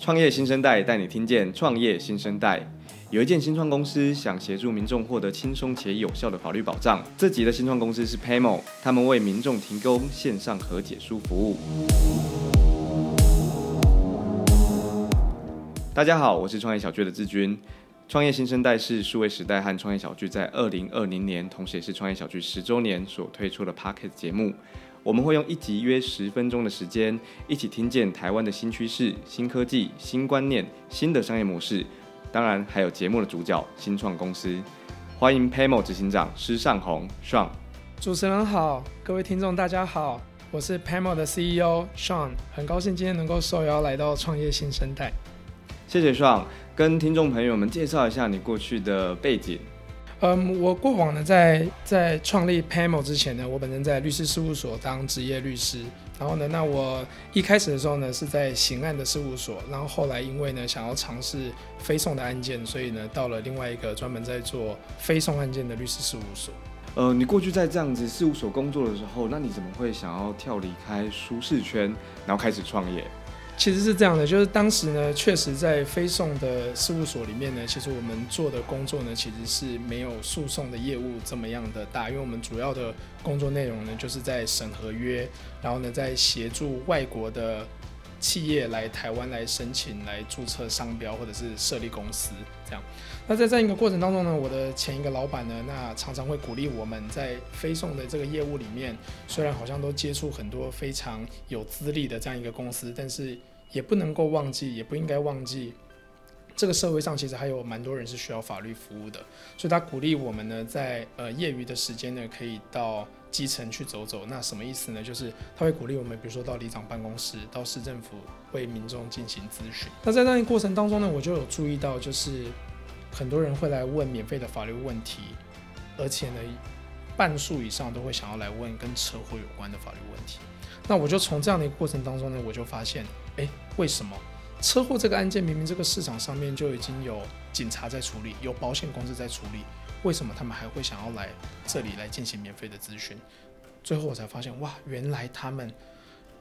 创业新生代带你听见创业新生代。有一间新创公司想协助民众获得轻松且有效的法律保障。这集的新创公司是 Paymo，他们为民众提供线上和解书服务。大家好，我是创业小聚的志军。创业新生代是数位时代和创业小聚在二零二零年，同时也是创业小聚十周年所推出的 Pocket 节目。我们会用一集约十分钟的时间，一起听见台湾的新趋势、新科技、新观念、新的商业模式。当然，还有节目的主角新创公司。欢迎 Paymo 执行长施尚鸿 Sean。主持人好，各位听众大家好，我是 Paymo 的 CEO Sean，很高兴今天能够受邀来到创业新生代。谢谢 Sean，跟听众朋友们介绍一下你过去的背景。嗯，我过往呢，在在创立 Paymo 之前呢，我本身在律师事务所当职业律师。然后呢，那我一开始的时候呢，是在刑案的事务所。然后后来因为呢，想要尝试非讼的案件，所以呢，到了另外一个专门在做非讼案件的律师事务所。呃，你过去在这样子事务所工作的时候，那你怎么会想要跳离开舒适圈，然后开始创业？其实是这样的，就是当时呢，确实在非讼的事务所里面呢，其实我们做的工作呢，其实是没有诉讼的业务这么样的大，因为我们主要的工作内容呢，就是在审合约，然后呢，在协助外国的企业来台湾来申请来注册商标或者是设立公司这样。那在这样一个过程当中呢，我的前一个老板呢，那常常会鼓励我们在飞送的这个业务里面，虽然好像都接触很多非常有资历的这样一个公司，但是也不能够忘记，也不应该忘记，这个社会上其实还有蛮多人是需要法律服务的。所以他鼓励我们呢，在呃业余的时间呢，可以到基层去走走。那什么意思呢？就是他会鼓励我们，比如说到里长办公室，到市政府为民众进行咨询。那在那个过程当中呢，我就有注意到，就是很多人会来问免费的法律问题，而且呢，半数以上都会想要来问跟车祸有关的法律问题。那我就从这样的一个过程当中呢，我就发现，诶，为什么车祸这个案件明明这个市场上面就已经有警察在处理，有保险公司在处理，为什么他们还会想要来这里来进行免费的咨询？最后我才发现，哇，原来他们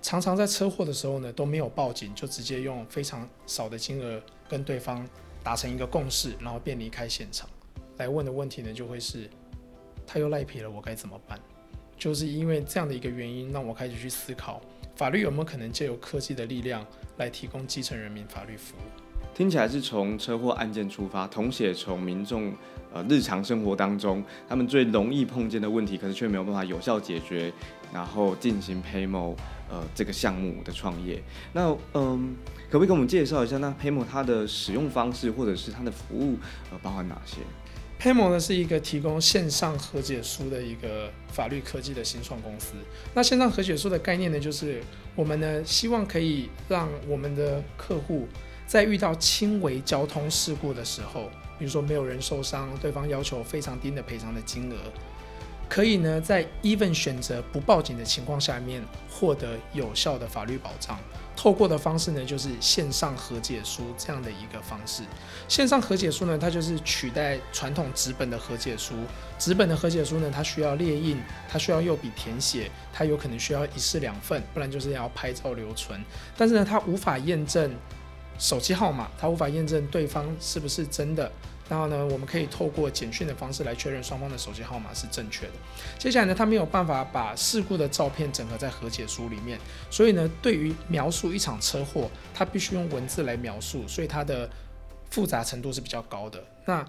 常常在车祸的时候呢都没有报警，就直接用非常少的金额跟对方达成一个共识，然后便离开现场。来问的问题呢就会是，他又赖皮了，我该怎么办？就是因为这样的一个原因，让我开始去思考，法律有没有可能借由科技的力量来提供基层人民法律服务？听起来是从车祸案件出发，同时也从民众呃日常生活当中他们最容易碰见的问题，可是却没有办法有效解决，然后进行 Paymo 呃这个项目的创业。那嗯、可不可以给我们介绍一下，那 Paymo 它的使用方式或者是它的服务呃包含哪些黑魔呢是一个提供线上和解书的一个法律科技的新创公司。那线上和解书的概念呢，就是我们呢希望可以让我们的客户在遇到轻微交通事故的时候，比如说没有人受伤，对方要求非常低的赔偿的金额，可以呢在 even 选择不报警的情况下面获得有效的法律保障。透过的方式呢，就是线上和解书这样的一个方式。线上和解书呢，它就是取代传统纸本的和解书。纸本的和解书呢，它需要列印，它需要用笔填写，它有可能需要一式两份，不然就是要拍照留存。但是呢，它无法验证手机号码，它无法验证对方是不是真的。然后呢，我们可以透过简讯的方式来确认双方的手机号码是正确的。接下来呢，他没有办法把事故的照片整合在和解书里面，所以呢，对于描述一场车祸，他必须用文字来描述，所以它的复杂程度是比较高的。那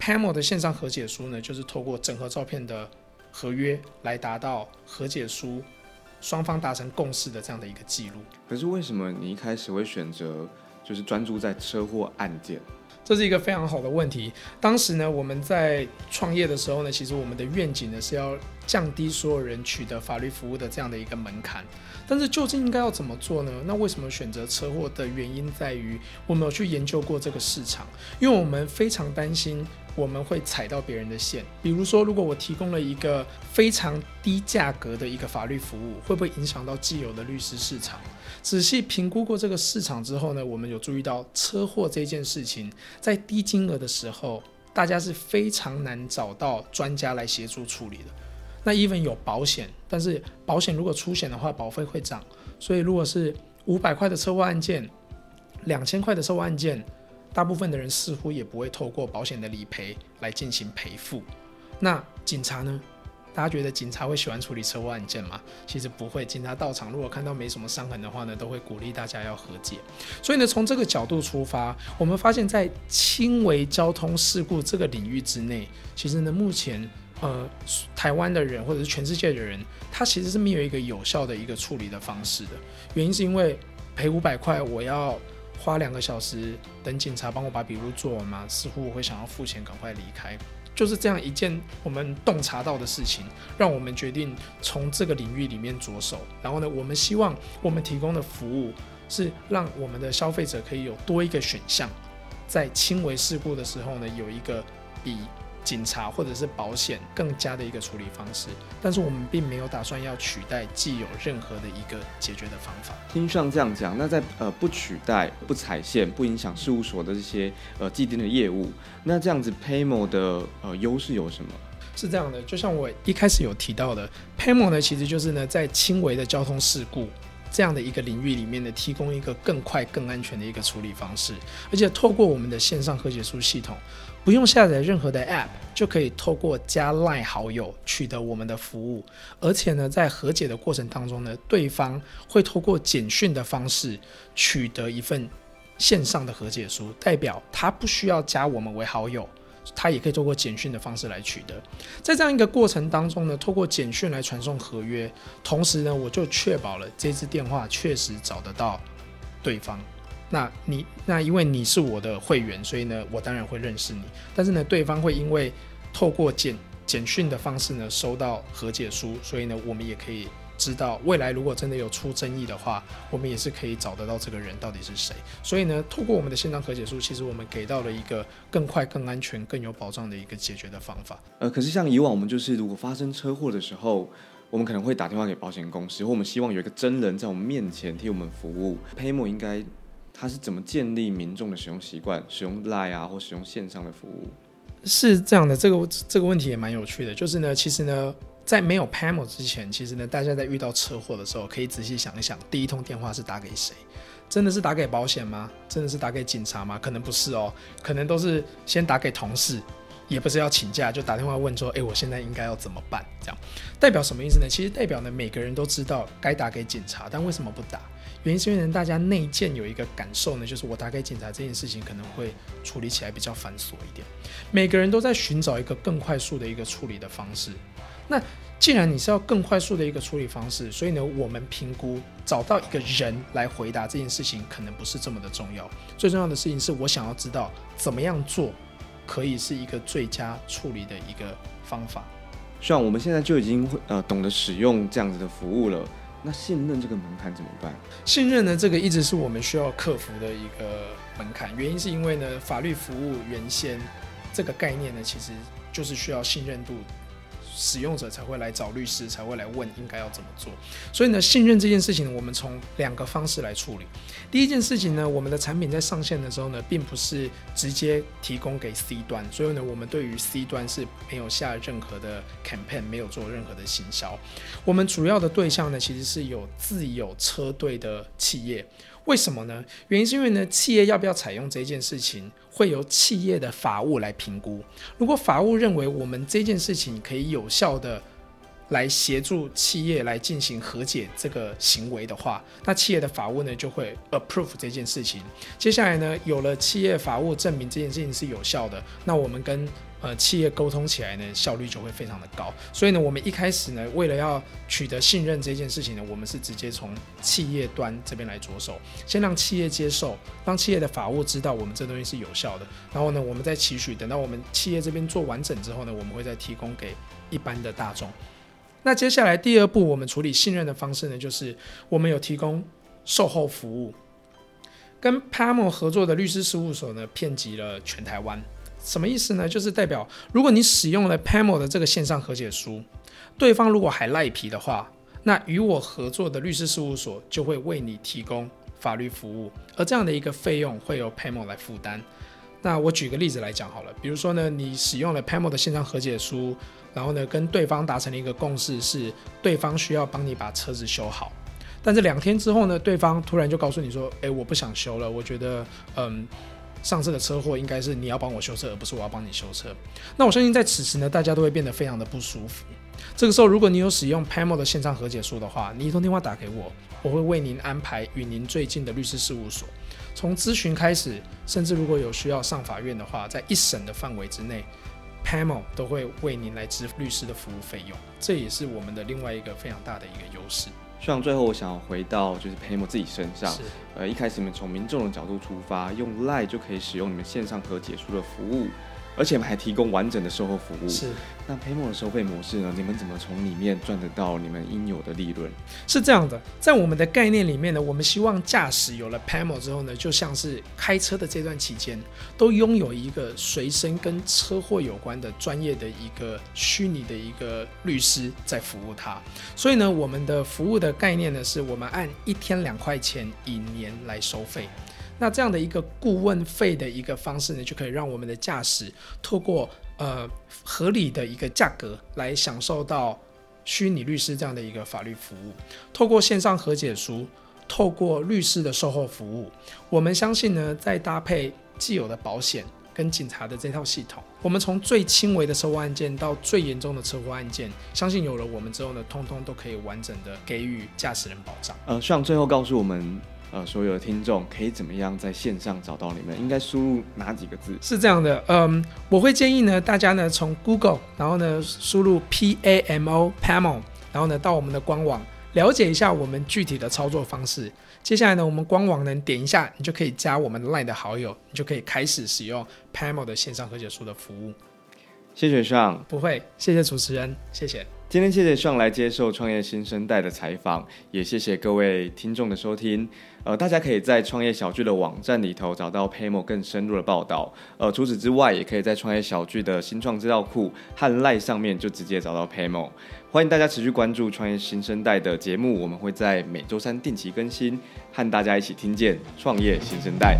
Paymo 的线上和解书呢，就是透过整合照片的合约来达到和解书双方达成共识的这样的一个记录。可是为什么你一开始会选择就是专注在车祸案件？这是一个非常好的问题。当时呢，我们在创业的时候呢，其实我们的愿景呢是要降低所有人取得法律服务的这样的一个门槛。但是究竟应该要怎么做呢？那为什么选择车祸的原因在于，我们有去研究过这个市场，因为我们非常担心。我们会踩到别人的线，比如说，如果我提供了一个非常低价格的一个法律服务，会不会影响到既有的律师市场？仔细评估过这个市场之后呢，我们有注意到车祸这件事情，在低金额的时候，大家是非常难找到专家来协助处理的。那 even 有保险，但是保险如果出险的话，保费会涨，所以如果是五百块的车祸案件，两千块的车祸案件，大部分的人似乎也不会透过保险的理赔来进行赔付。那警察呢？大家觉得警察会喜欢处理车祸案件吗？其实不会。警察到场，如果看到没什么伤痕的话呢，都会鼓励大家要和解。所以呢，从这个角度出发，我们发现，在轻微交通事故这个领域之内，其实呢，目前呃，台湾的人或者是全世界的人，他其实是没有一个有效的一个处理的方式的。原因是因为赔五百块，我要花两个小时等警察帮我把笔录做完吗？似乎我会想要付钱，赶快离开。就是这样一件我们洞察到的事情，让我们决定从这个领域里面着手。然后呢，我们希望我们提供的服务是让我们的消费者可以有多一个选项，在轻微事故的时候呢，有一个比。警察或者是保险更加的一个处理方式，但是我们并没有打算要取代既有任何的一个解决的方法。听上这样讲，那在呃不取代、不踩线、不影响事务所的这些呃既定的业务，那这样子 Paymo 的呃优势有什么？是这样的，就像我一开始有提到的，Paymo 呢其实就是呢在轻微的交通事故这样的一个领域里面呢，提供一个更快、更安全的一个处理方式，而且透过我们的线上和解书系统。不用下载任何的 App，就可以透过加 Line 好友取得我们的服务。而且呢，在和解的过程当中呢，对方会透过简讯的方式取得一份线上的和解书，代表他不需要加我们为好友，他也可以透过简讯的方式来取得。在这样一个过程当中呢，透过简讯来传送合约，同时呢，我就确保了这支电话确实找得到对方。那你那因为你是我的会员，所以呢，我当然会认识你。但是呢，对方会因为透过简简讯的方式呢，收到和解书，所以呢，我们也可以知道未来如果真的有出争议的话，我们也是可以找得到这个人到底是谁。所以呢，透过我们的线上和解书，其实我们给到了一个更快、更安全、更有保障的一个解决的方法。呃，可是像以往我们就是如果发生车祸的时候，我们可能会打电话给保险公司，或我们希望有一个真人在我们面前替我们服务。Paymo 应该。它是怎么建立民众的使用习惯，使用 Line 啊，或使用线上的服务？是这样的，这个这个问题也蛮有趣的。就是呢，其实呢，在没有 PAMO 之前，其实呢，大家在遇到车祸的时候，可以仔细想一想，第一通电话是打给谁？真的是打给保险吗？真的是打给警察吗？可能不是哦，可能都是先打给同事，也不是要请假，就打电话问说，诶，我现在应该要怎么办？这样代表什么意思呢？其实代表呢，每个人都知道该打给警察，但为什么不打？原因是因为大家内建有一个感受呢，就是我打给警察这件事情可能会处理起来比较繁琐一点。每个人都在寻找一个更快速的一个处理的方式。那既然你是要更快速的一个处理方式，所以呢，我们评估找到一个人来回答这件事情可能不是这么的重要。最重要的事情是我想要知道怎么样做可以是一个最佳处理的一个方法。像我们现在就已经会呃懂得使用这样子的服务了。那信任这个门槛怎么办？信任呢，这个一直是我们需要克服的一个门槛。原因是因为呢，法律服务原先这个概念呢，其实就是需要信任度。使用者才会来找律师，才会来问应该要怎么做。所以呢，信任这件事情，我们从两个方式来处理。第一件事情呢，我们的产品在上线的时候呢，并不是直接提供给 C 端，所以呢，我们对于 C 端是没有下任何的 campaign，没有做任何的行销。我们主要的对象呢，其实是有自有车队的企业。为什么呢？原因是因为呢，企业要不要采用这件事情，会由企业的法务来评估。如果法务认为我们这件事情可以有效的来协助企业来进行和解这个行为的话，那企业的法务呢就会 approve 这件事情。接下来呢，有了企业法务证明这件事情是有效的，那我们跟呃，企业沟通起来呢，效率就会非常的高。所以呢，我们一开始呢，为了要取得信任这件事情呢，我们是直接从企业端这边来着手，先让企业接受，让企业的法务知道我们这东西是有效的。然后呢，我们再期许，等到我们企业这边做完整之后呢，我们会再提供给一般的大众。那接下来第二步，我们处理信任的方式呢，就是我们有提供售后服务，跟 PAMO 合作的律师事务所呢，遍及了全台湾。什么意思呢？就是代表，如果你使用了 Paymo 的这个线上和解书，对方如果还赖皮的话，那与我合作的律师事务所就会为你提供法律服务，而这样的一个费用会由 Paymo 来负担。那我举个例子来讲好了，比如说呢，你使用了 Paymo 的线上和解书，然后呢，跟对方达成了一个共识，是对方需要帮你把车子修好。但是两天之后呢，对方突然就告诉你说：“哎，我不想修了，我觉得嗯，上次的车祸应该是你要帮我修车，而不是我要帮你修车。”那我相信在此时呢，大家都会变得非常的不舒服。这个时候，如果你有使用 PAMO 的线上和解书的话，你一通电话打给我，我会为您安排与您最近的律师事务所，从咨询开始，甚至如果有需要上法院的话，在一审的范围之内，PAMO 都会为您来支付律师的服务费用，这也是我们的另外一个非常大的一个优势。像最后，我想要回到就是 PAMO 自己身上，呃，一开始你们从民众的角度出发，用 LINE 就可以使用你们线上和解书的服务。而且我们还提供完整的售后服务。是，那 Paymo 的收费模式呢？你们怎么从里面赚得到你们应有的利润？是这样的，在我们的概念里面呢，我们希望驾驶有了 PAMO 之后呢，就像是开车的这段期间，都拥有一个随身跟车祸有关的专业的一个虚拟的一个律师在服务他。所以呢，我们的服务的概念呢，是我们按一天两块钱以年来收费。那这样的一个顾问费的一个方式呢，就可以让我们的驾驶透过呃合理的一个价格来享受到虚拟律师这样的一个法律服务。透过线上和解书，透过律师的售后服务，我们相信呢，再搭配既有的保险跟警察的这套系统，我们从最轻微的车祸案件到最严重的车祸案件，相信有了我们之后呢，通通都可以完整的给予驾驶人保障。呃，希望最后告诉我们。呃，所有的听众可以怎么样在线上找到你们？应该输入哪几个字？是这样的，嗯，我会建议呢，大家呢从 Google，然后呢输入 P A M O PAMO，然后呢到我们的官网了解一下我们具体的操作方式。接下来呢，我们官网呢点一下，你就可以加我们 LINE 的好友，你就可以开始使用 PAMO 的线上和解书的服务。谢谢上，不会，谢谢主持人，谢谢。今天谢谢上来接受创业新生代的采访，也谢谢各位听众的收听。呃，大家可以在创业小聚的网站里头找到 Paymo 更深入的报道。呃，除此之外，也可以在创业小聚的新创资料库和 LINE 上面就直接找到 Paymo。欢迎大家持续关注创业新生代的节目，我们会在每周三定期更新，和大家一起听见创业新生代。